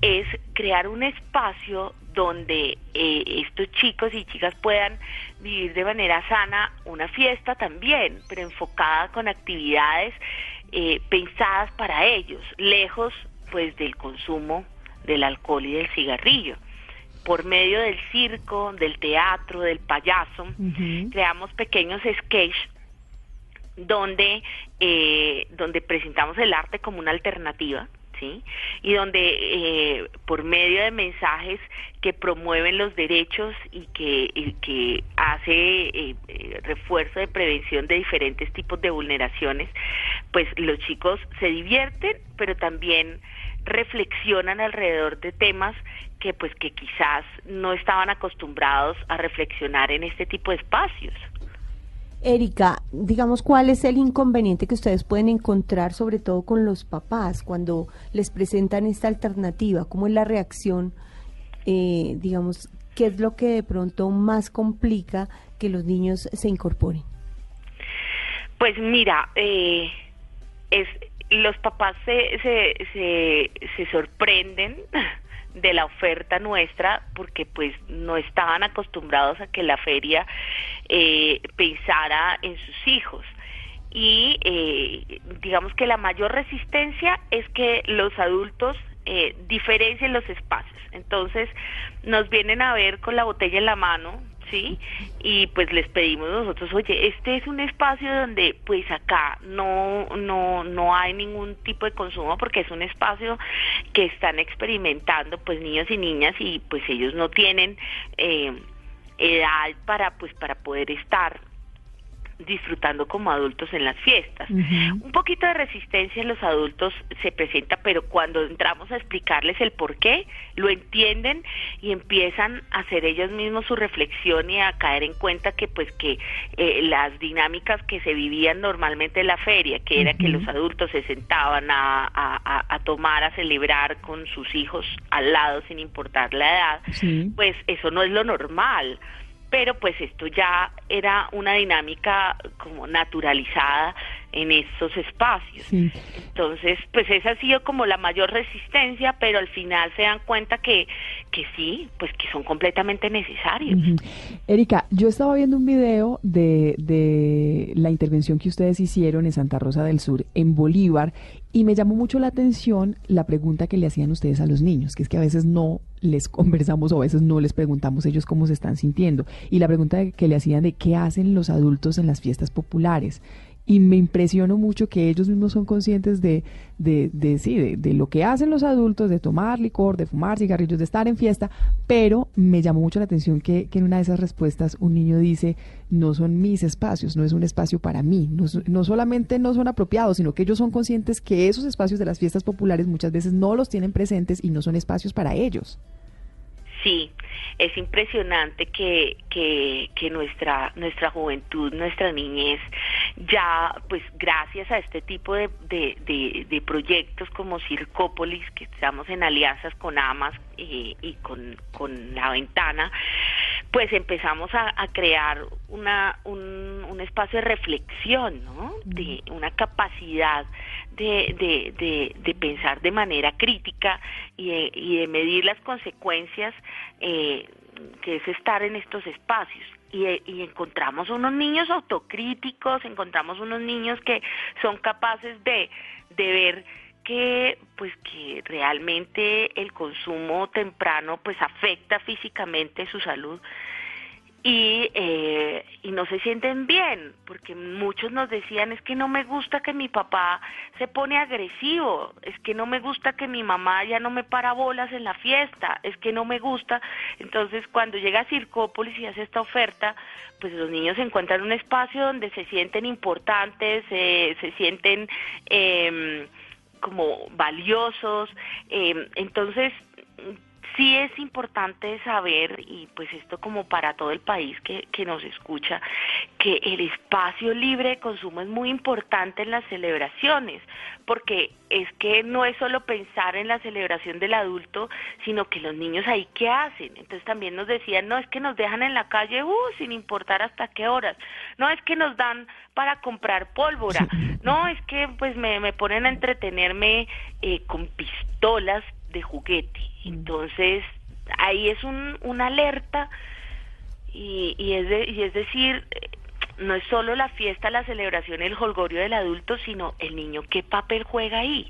es crear un espacio donde eh, estos chicos y chicas puedan vivir de manera sana una fiesta también, pero enfocada con actividades eh, pensadas para ellos, lejos pues del consumo del alcohol y del cigarrillo. Por medio del circo, del teatro, del payaso, creamos pequeños sketches donde eh, donde presentamos el arte como una alternativa sí y donde eh, por medio de mensajes que promueven los derechos y que y que hace eh, eh, refuerzo de prevención de diferentes tipos de vulneraciones pues los chicos se divierten pero también reflexionan alrededor de temas que pues que quizás no estaban acostumbrados a reflexionar en este tipo de espacios Erika, digamos, ¿cuál es el inconveniente que ustedes pueden encontrar, sobre todo con los papás, cuando les presentan esta alternativa? ¿Cómo es la reacción? Eh, digamos, ¿qué es lo que de pronto más complica que los niños se incorporen? Pues mira, eh, es, los papás se, se, se, se sorprenden de la oferta nuestra porque pues no estaban acostumbrados a que la feria eh, pensara en sus hijos. Y eh, digamos que la mayor resistencia es que los adultos eh, diferencien los espacios. Entonces nos vienen a ver con la botella en la mano sí. y pues les pedimos nosotros oye este es un espacio donde pues acá no no no hay ningún tipo de consumo porque es un espacio que están experimentando pues niños y niñas y pues ellos no tienen eh, edad para pues para poder estar disfrutando como adultos en las fiestas. Un poquito de resistencia en los adultos se presenta, pero cuando entramos a explicarles el por qué, lo entienden y empiezan a hacer ellos mismos su reflexión y a caer en cuenta que pues que eh, las dinámicas que se vivían normalmente en la feria, que era que los adultos se sentaban a, a- a- a tomar, a celebrar con sus hijos al lado sin importar la edad, Sí. pues eso no es lo normal pero pues esto ya era una dinámica como naturalizada en estos espacios. Entonces, pues esa ha sido como la mayor resistencia, pero al final se dan cuenta que, que sí, pues que son completamente necesarios. Erika, yo estaba viendo un video de, de la intervención que ustedes hicieron en Santa Rosa del Sur, en Bolívar, y me llamó mucho la atención la pregunta que le hacían ustedes a los niños, que es que a veces no les conversamos o a veces no les preguntamos ellos cómo se están sintiendo. Y la pregunta que le hacían de qué hacen los adultos en las fiestas populares y me impresionó mucho que ellos mismos son conscientes de, de, de sí, de, lo que hacen los adultos, de tomar licor, de fumar cigarrillos, de estar en fiesta, pero me llamó mucho la atención que, que en una de esas respuestas un niño dice, no son mis espacios, no es un espacio para mí, no, no solamente no son apropiados, sino que ellos son conscientes que esos espacios de las fiestas populares muchas veces no los tienen presentes y no son espacios para ellos. Sí, es impresionante que, que, que, nuestra, nuestra juventud, nuestra niñez, ya pues gracias a este tipo de, de, de, proyectos como Circópolis, que estamos en alianzas con AMAS eh, y con, con La Ventana, pues empezamos a, a crear una, un, un, espacio de reflexión, ¿no? De una capacidad de, de, de, pensar de manera crítica y de, y de medir las consecuencias eh, que es estar en estos espacios. Y, y, encontramos unos niños autocríticos, encontramos unos niños que son capaces de, de ver que pues que realmente el consumo temprano pues afecta físicamente su salud y, eh, y no se sienten bien, porque muchos nos decían, es que no me gusta que mi papá se pone agresivo, es que no me gusta que mi mamá ya no me para bolas en la fiesta, es que no me gusta. Entonces, cuando llega Circópolis y hace esta oferta, pues los niños encuentran un espacio donde se sienten importantes, eh, se sienten eh, como valiosos. Eh, entonces, sí es importante saber, y pues esto como para todo el país que, que nos escucha, que el espacio libre de consumo es muy importante en las celebraciones, porque es que no es solo pensar en la celebración del adulto, sino que los niños ahí qué hacen. Entonces también nos decían, no es que nos dejan en la calle, uh, sin importar hasta qué horas, no es que nos dan para comprar pólvora, no es que pues me, me ponen a entretenerme eh, con pistolas de juguete. Entonces, ahí es un, una alerta y, y, es y es decir, no es solo la fiesta, la celebración, el holgorio del adulto, sino el niño, ¿qué papel juega ahí?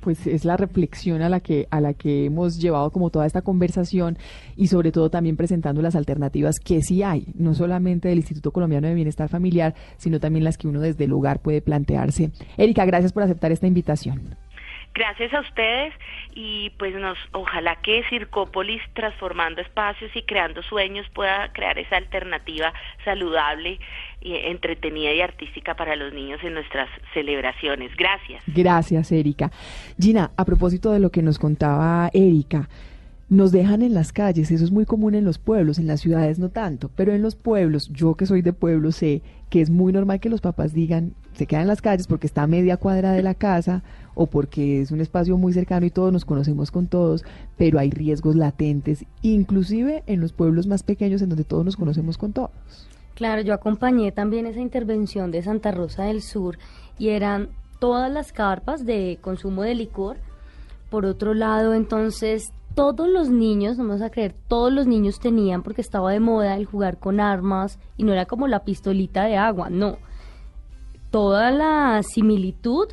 Pues es la reflexión a la que a la que hemos llevado como toda esta conversación y sobre todo también presentando las alternativas que sí hay, no solamente del Instituto Colombiano de Bienestar Familiar, sino también las que uno desde el hogar puede plantearse. Erika, gracias por aceptar esta invitación. Gracias a ustedes y pues nos ojalá que Circópolis transformando espacios y creando sueños pueda crear esa alternativa saludable entretenida y artística para los niños en nuestras celebraciones. Gracias. Gracias, Erika. Gina, a propósito de lo que nos contaba Erika, nos dejan en las calles, eso es muy común en los pueblos, en las ciudades no tanto, pero en los pueblos, yo que soy de pueblo sé que es muy normal que los papás digan, se quedan en las calles porque está a media cuadra de la casa o porque es un espacio muy cercano y todos nos conocemos con todos, pero hay riesgos latentes, inclusive en los pueblos más pequeños en donde todos nos conocemos con todos. Claro, yo acompañé también esa intervención de Santa Rosa del Sur y eran todas las carpas de consumo de licor. Por otro lado, entonces todos los niños, no vamos a creer, todos los niños tenían, porque estaba de moda el jugar con armas y no era como la pistolita de agua, no. Toda la similitud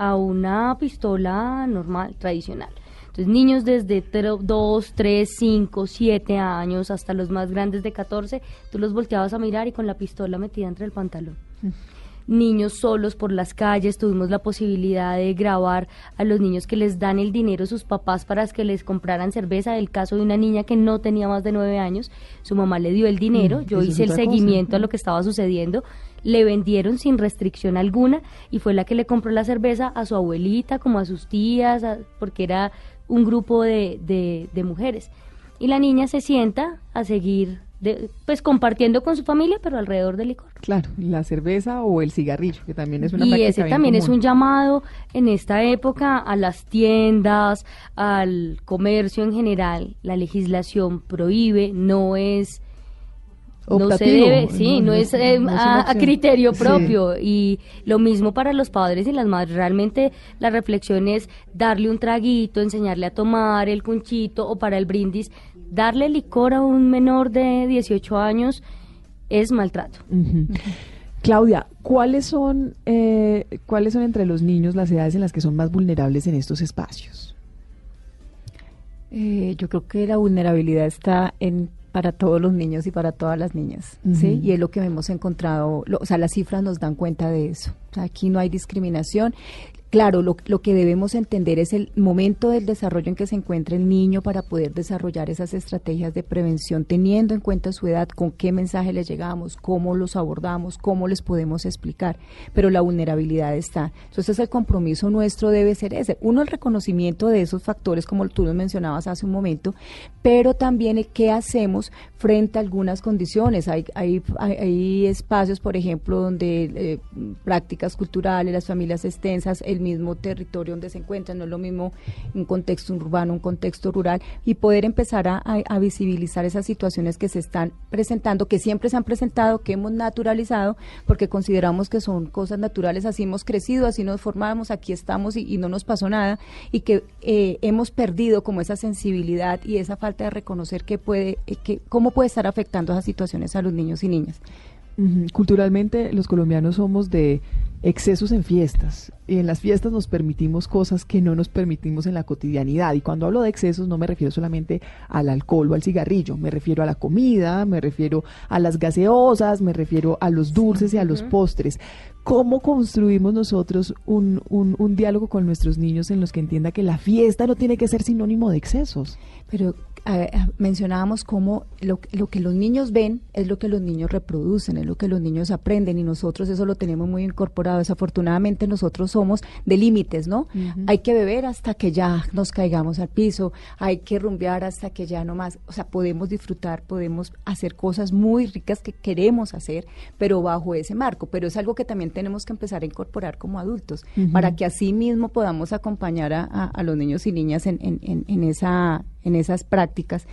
a una pistola normal, tradicional. Entonces, niños desde 2, 3, 5, 7 años hasta los más grandes de 14, tú los volteabas a mirar y con la pistola metida entre el pantalón. Mm niños solos por las calles, tuvimos la posibilidad de grabar a los niños que les dan el dinero a sus papás para que les compraran cerveza. El caso de una niña que no tenía más de nueve años, su mamá le dio el dinero, mm, yo hice el seguimiento a lo que estaba sucediendo, le vendieron sin restricción alguna y fue la que le compró la cerveza a su abuelita, como a sus tías, porque era un grupo de, de, de mujeres. Y la niña se sienta a seguir pues compartiendo con su familia, pero alrededor del licor. Claro, la cerveza o el cigarrillo, que también es una Y ese también es un llamado en esta época a las tiendas, al comercio en general. La legislación prohíbe, no es no se debe, sí, no, no, no es es- eh, no es a, criterio Sí. propio. Y lo mismo para los padres y las madres. Realmente la reflexión es darle un traguito, enseñarle a tomar el cunchito o para el brindis, darle licor a un menor de 18 años es maltrato. Claudia, ¿cuáles son, eh, ¿cuáles son entre los niños las edades en las que son más vulnerables en estos espacios? Eh, yo creo que la vulnerabilidad está en para todos los niños y para todas las niñas, ¿sí? Y es lo que hemos encontrado, lo- o sea, las cifras nos dan cuenta de eso. O sea, aquí no hay discriminación. Claro, lo, lo que debemos entender es el momento del desarrollo en que se encuentra el niño para poder desarrollar esas estrategias de prevención, teniendo en cuenta su edad, con qué mensaje les llegamos, cómo los abordamos, cómo les podemos explicar. Pero la vulnerabilidad está. Entonces, el compromiso nuestro debe ser ese. Uno, el reconocimiento de esos factores, como tú los mencionabas hace un momento, pero también el qué hacemos frente a algunas condiciones. Hay, hay, hay, hay espacios, por ejemplo, donde eh, prácticas culturales, las familias extensas, el mismo territorio donde se encuentran, no es lo mismo un contexto urbano, un contexto rural, y poder empezar a, visibilizar esas situaciones que se están presentando, que siempre se han presentado, que hemos naturalizado, porque consideramos que son cosas naturales, así hemos crecido, así nos formamos, aquí estamos y, no nos pasó nada, y que eh, hemos perdido como esa sensibilidad y esa falta de reconocer que puede, eh, que, cómo puede estar afectando esas situaciones a los niños y niñas. Culturalmente los colombianos somos de excesos en fiestas y en las fiestas nos permitimos cosas que no nos permitimos en la cotidianidad y cuando hablo de excesos no me refiero solamente al alcohol o al cigarrillo, me refiero a la comida, me refiero a las gaseosas, me refiero a los dulces y a los postres. ¿Cómo construimos nosotros un, un, un diálogo con nuestros niños en los que entienda que la fiesta no tiene que ser sinónimo de excesos? Pero eh, mencionábamos cómo lo, lo que los niños ven es lo que los niños reproducen, es lo que los niños aprenden y nosotros eso lo tenemos muy incorporado. Desafortunadamente nosotros somos de límites, ¿no? Hay que beber hasta que ya nos caigamos al piso, hay que rumbear hasta que ya no más. O sea, podemos disfrutar, podemos hacer cosas muy ricas que queremos hacer, pero bajo ese marco. Pero es algo que también tenemos que empezar a incorporar como adultos para que así mismo podamos acompañar a, a- a los niños y niñas en, en- en- en esa en esas prácticas.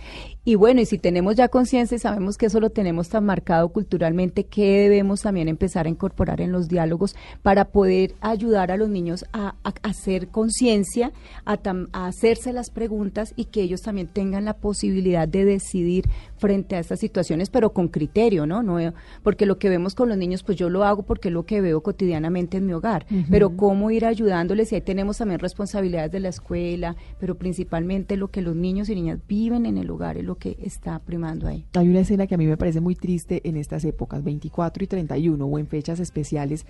Y bueno, y si tenemos ya conciencia y sabemos que eso lo tenemos tan marcado culturalmente, ¿qué debemos también empezar a incorporar en los diálogos para poder ayudar a los niños a, a hacer conciencia, a, a hacerse las preguntas y que ellos también tengan la posibilidad de decidir frente a estas situaciones, pero con criterio, ¿no? no porque lo que vemos con los niños, pues yo lo hago porque es lo que veo cotidianamente en mi hogar, pero cómo ir ayudándoles y ahí tenemos también responsabilidades de la escuela, pero principalmente lo que los niños y niñas viven en el hogar es lo que está primando ahí. Hay una escena que a mí me parece muy triste en estas épocas, 24 y 31 o en fechas especiales,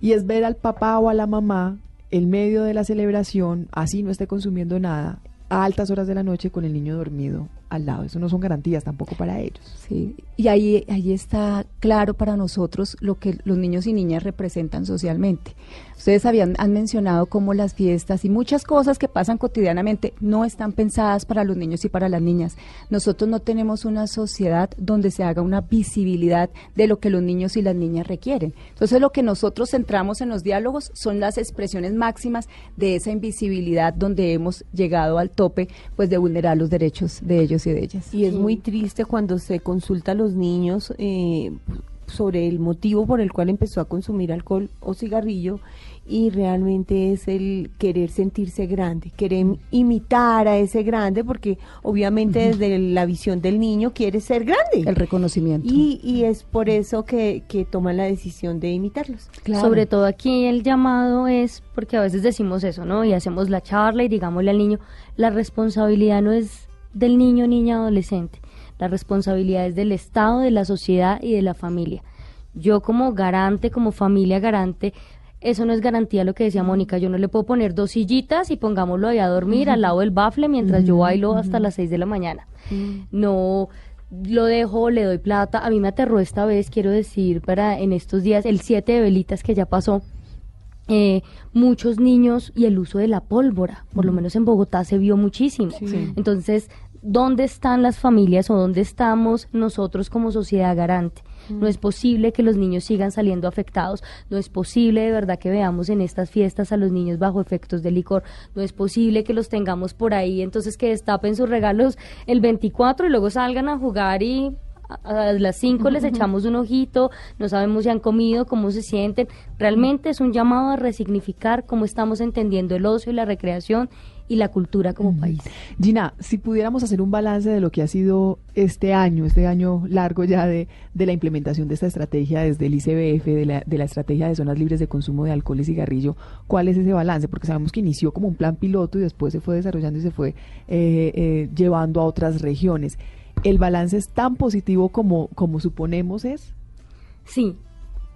y es ver al papá o a la mamá en medio de la celebración, así no esté consumiendo nada, a altas horas de la noche con el niño dormido al lado. Eso no son garantías tampoco para ellos. Sí, y ahí, ahí está claro para nosotros lo que los niños y niñas representan socialmente. Ustedes habían, han mencionado cómo las fiestas y muchas cosas que pasan cotidianamente no están pensadas para los niños y para las niñas. Nosotros no tenemos una sociedad donde se haga una visibilidad de lo que los niños y las niñas requieren. Entonces lo que nosotros centramos en los diálogos son las expresiones máximas de esa invisibilidad donde hemos llegado al tope pues de vulnerar los derechos de ellos y de ellas. Y es muy triste cuando se consulta a los niños eh, sobre el motivo por el cual empezó a consumir alcohol o cigarrillo y realmente es el querer sentirse grande, querer imitar a ese grande porque obviamente desde la visión del niño quiere ser grande. El reconocimiento. Y, y es por eso que, que toman la decisión de imitarlos. Sobre todo aquí el llamado es porque a veces decimos eso, ¿no? Y hacemos la charla y digámosle al niño, la responsabilidad no es del niño, niña, adolescente. La responsabilidad es del Estado, de la sociedad y de la familia. Yo como garante, como familia garante, eso no es garantía lo que decía Mónica. Yo no le puedo poner dos sillitas y pongámoslo ahí a dormir al lado del bafle mientras yo bailo hasta las seis de la mañana. No lo dejo, le doy plata. A mí me aterró esta vez, quiero decir, para en estos días, el 7 de velitas que ya pasó, eh, muchos niños y el uso de la pólvora, por lo menos en Bogotá se vio muchísimo. Sí. Entonces, ¿dónde están las familias o dónde estamos nosotros como sociedad garante? No es posible que los niños sigan saliendo afectados, no es posible de verdad que veamos en estas fiestas a los niños bajo efectos de licor, no es posible que los tengamos por ahí, entonces que destapen sus regalos el 24 y luego salgan a jugar y a las 5 les echamos un ojito, no sabemos si han comido, cómo se sienten. Realmente es un llamado a resignificar cómo estamos entendiendo el ocio y la recreación y la cultura como país. Gina, si pudiéramos hacer un balance de lo que ha sido este año, este año largo ya de, de la implementación de esta estrategia desde el ICBF, de la, de la estrategia de zonas libres de consumo de alcohol y cigarrillo, ¿cuál es ese balance? Porque sabemos que inició como un plan piloto y después se fue desarrollando y se fue eh, eh, llevando a otras regiones. ¿El balance es tan positivo como, como suponemos es? Sí,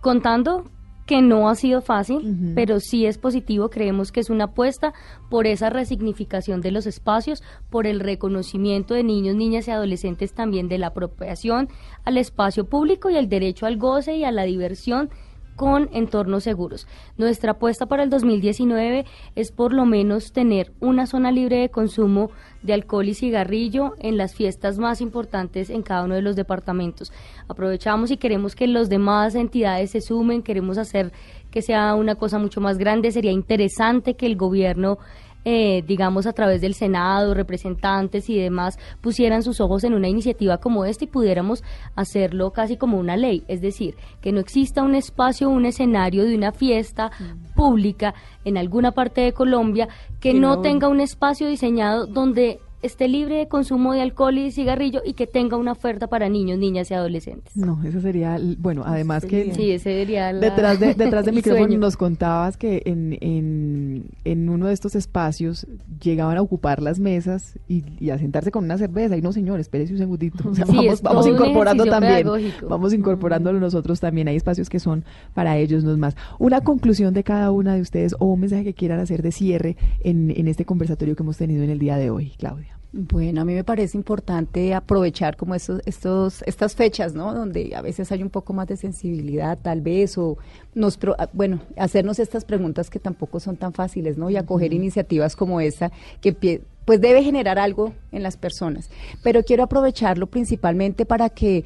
contando que no ha sido fácil, pero sí es positivo. Creemos que es una apuesta por esa resignificación de los espacios, por el reconocimiento de niños, niñas y adolescentes también de la apropiación al espacio público y el derecho al goce y a la diversión con entornos seguros. Nuestra apuesta para el 2019 es por lo menos tener una zona libre de consumo de alcohol y cigarrillo en las fiestas más importantes en cada uno de los departamentos. Aprovechamos y queremos que los demás entidades se sumen, queremos hacer que sea una cosa mucho más grande. Sería interesante que el gobierno eh, digamos, a través del Senado, representantes y demás, pusieran sus ojos en una iniciativa como esta y pudiéramos hacerlo casi como una ley. Es decir, que no exista un espacio, un escenario de una fiesta mm. pública en alguna parte de Colombia que, no tenga un espacio diseñado donde esté libre de consumo de alcohol y cigarrillo y que tenga una oferta para niños, niñas y adolescentes. No, eso sería, bueno, además que... Sí, ese sería Detrás de, detrás de micrófono nos contabas que en, en, en, uno de estos espacios llegaban a ocupar las mesas y, a sentarse con una cerveza. Y no, señor, espérese un segundito. vamos, vamos incorporando también. Vamos incorporándolo nosotros también. Hay espacios que son para ellos, no es más. Una conclusión de cada una de ustedes o un mensaje que quieran hacer de cierre en, en este conversatorio que hemos tenido en el día de hoy, Claudia. Bueno, a mí me parece importante aprovechar como estos, estos, estas fechas, ¿no? Donde a veces hay un poco más de sensibilidad, tal vez, o nos, ah, bueno, hacernos estas preguntas que tampoco son tan fáciles, ¿no? Y acoger iniciativas como esta que pues debe generar algo en las personas. Pero quiero aprovecharlo principalmente para que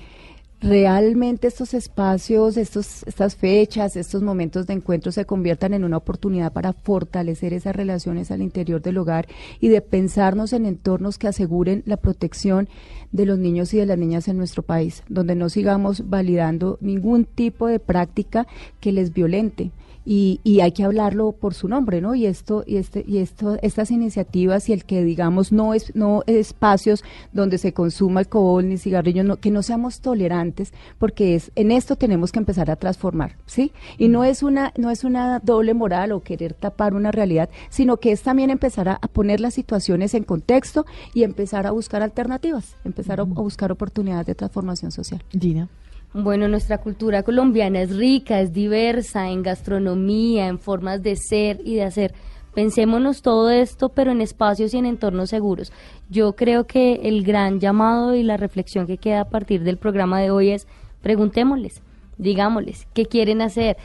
realmente estos espacios, estos, estas fechas, estos momentos de encuentro se conviertan en una oportunidad para fortalecer esas relaciones al interior del hogar y de pensarnos en entornos que aseguren la protección de los niños y de las niñas en nuestro país, donde no sigamos validando ningún tipo de práctica que les violente y, y, hay que hablarlo por su nombre, ¿no? Y esto y este y esto estas iniciativas y el que digamos no es no espacios donde se consuma alcohol ni cigarrillos, no, que no seamos tolerantes, porque es en esto tenemos que empezar a transformar, ¿sí? Y no es una no es una doble moral o querer tapar una realidad, sino que es también empezar a, poner las situaciones en contexto y empezar a buscar alternativas, empezar a, a buscar oportunidades de transformación social. Gina. Bueno, nuestra cultura colombiana es rica, es diversa en gastronomía, en formas de ser y de hacer. Pensémonos todo esto, pero en espacios y en entornos seguros. Yo creo que el gran llamado y la reflexión que queda a partir del programa de hoy es preguntémosles, digámosles, ¿qué quieren hacer?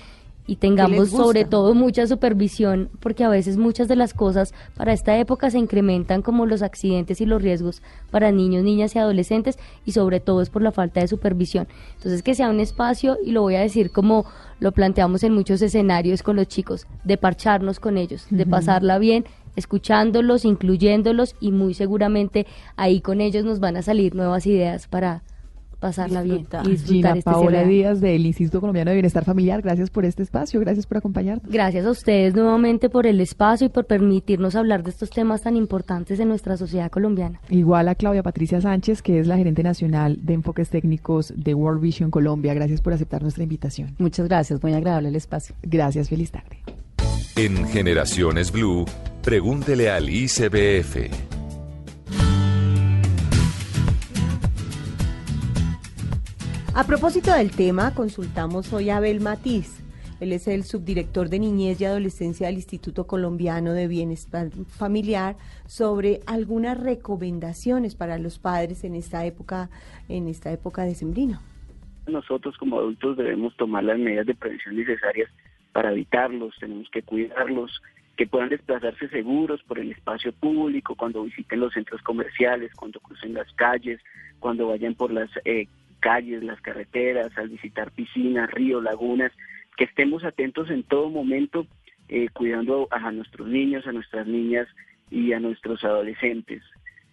Y tengamos sobre todo mucha supervisión, porque a veces muchas de las cosas para esta época se incrementan como los accidentes y los riesgos para niños, niñas y adolescentes y sobre todo es por la falta de supervisión. Entonces que sea un espacio, y lo voy a decir como lo planteamos en muchos escenarios con los chicos, de parcharnos con ellos, de pasarla bien, escuchándolos, incluyéndolos y muy seguramente ahí con ellos nos van a salir nuevas ideas para pasarla bien y disfrutar Gina este Paola Díaz del Instituto Colombiano de Bienestar Familiar, gracias por este espacio, gracias por acompañarnos. Gracias a ustedes nuevamente por el espacio y por permitirnos hablar de estos temas tan importantes en nuestra sociedad colombiana. Igual a Claudia Patricia Sánchez, que es la gerente nacional de enfoques técnicos de World Vision Colombia, gracias por aceptar nuestra invitación. Muchas gracias, muy agradable el espacio. Gracias, feliz tarde. En Generaciones Blue, pregúntele al ICBF. A propósito del tema, consultamos hoy a Abel Matiz. Él es el subdirector de Niñez y Adolescencia del Instituto Colombiano de Bienestar Familiar sobre algunas recomendaciones para los padres en esta época, en esta época de sembrino. Nosotros como adultos debemos tomar las medidas de prevención necesarias para evitarlos, tenemos que cuidarlos, que puedan desplazarse seguros por el espacio público, cuando visiten los centros comerciales, cuando crucen las calles, cuando vayan por las eh, calles, las carreteras, al visitar piscinas, ríos, lagunas, que estemos atentos en todo momento eh, cuidando a nuestros niños, a nuestras niñas y a nuestros adolescentes.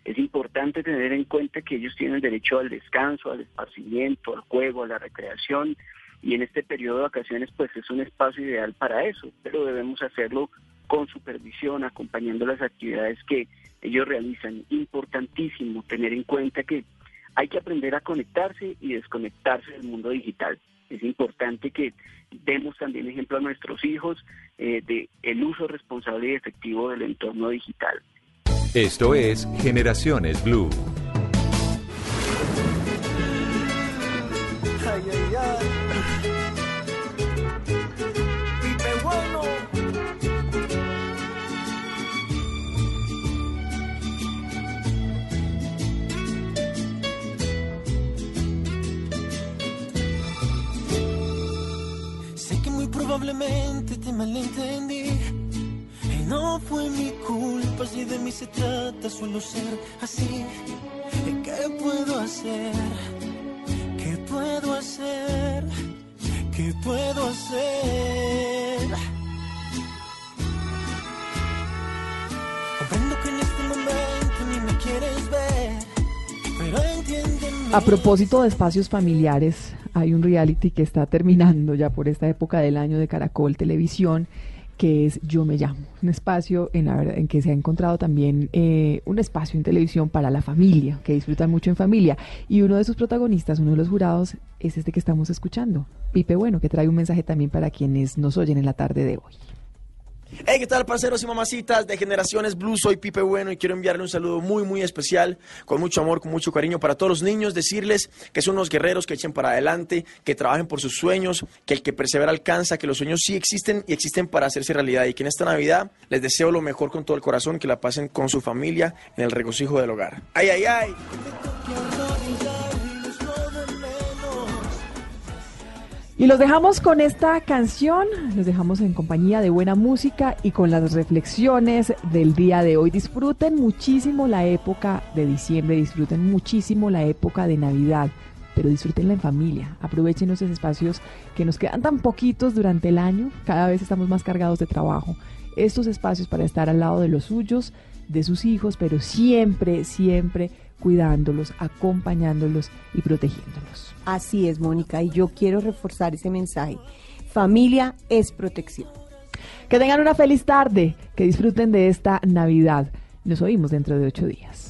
Es importante tener en cuenta que ellos tienen derecho al descanso, al esparcimiento, al juego, a la recreación y en este periodo de vacaciones pues es un espacio ideal para eso, pero debemos hacerlo con supervisión, acompañando las actividades que ellos realizan. Importantísimo tener en cuenta que hay que aprender a conectarse y desconectarse del mundo digital. Es importante que demos también ejemplo a nuestros hijos eh, de el uso responsable y efectivo del entorno digital. Esto es Generaciones Blue. Probablemente te malentendí. Y no fue mi culpa si de mí se trata, suelo ser así. ¿Qué puedo hacer? ¿Qué puedo hacer? ¿Qué puedo hacer? Comprendo que en este momento ni me quieres ver. A propósito de espacios familiares, hay un reality que está terminando ya por esta época del año de Caracol Televisión que es Yo me llamo, un espacio en, la en que se ha encontrado también eh, un espacio en televisión para la familia, que disfrutan mucho en familia. Y uno de sus protagonistas, uno de los jurados, es este que estamos escuchando, Pipe Bueno, que trae un mensaje también para quienes nos oyen en la tarde de hoy. Hey, ¿qué tal, parceros y mamacitas de Generaciones Blue? Soy Pipe Bueno y quiero enviarle un saludo muy, muy especial, con mucho amor, con mucho cariño para todos los niños. Decirles que son unos guerreros que echen para adelante, que trabajen por sus sueños, que el que persevera alcanza, que los sueños sí existen y existen para hacerse realidad. Y que en esta Navidad les deseo lo mejor con todo el corazón, que la pasen con su familia en el regocijo del hogar. ¡Ay, ay, ay! Y los dejamos con esta canción, los dejamos en compañía de buena música y con las reflexiones del día de hoy. Disfruten muchísimo la época de diciembre, disfruten muchísimo la época de Navidad, pero disfrútenla en familia. Aprovechen esos espacios que nos quedan tan poquitos durante el año, cada vez estamos más cargados de trabajo. Estos espacios para estar al lado de los suyos, de sus hijos, pero siempre, siempre cuidándolos, acompañándolos y protegiéndolos. Así es, Mónica, y yo quiero reforzar ese mensaje. Familia es protección. Que tengan una feliz tarde, que disfruten de esta Navidad. Nos oímos dentro de ocho días.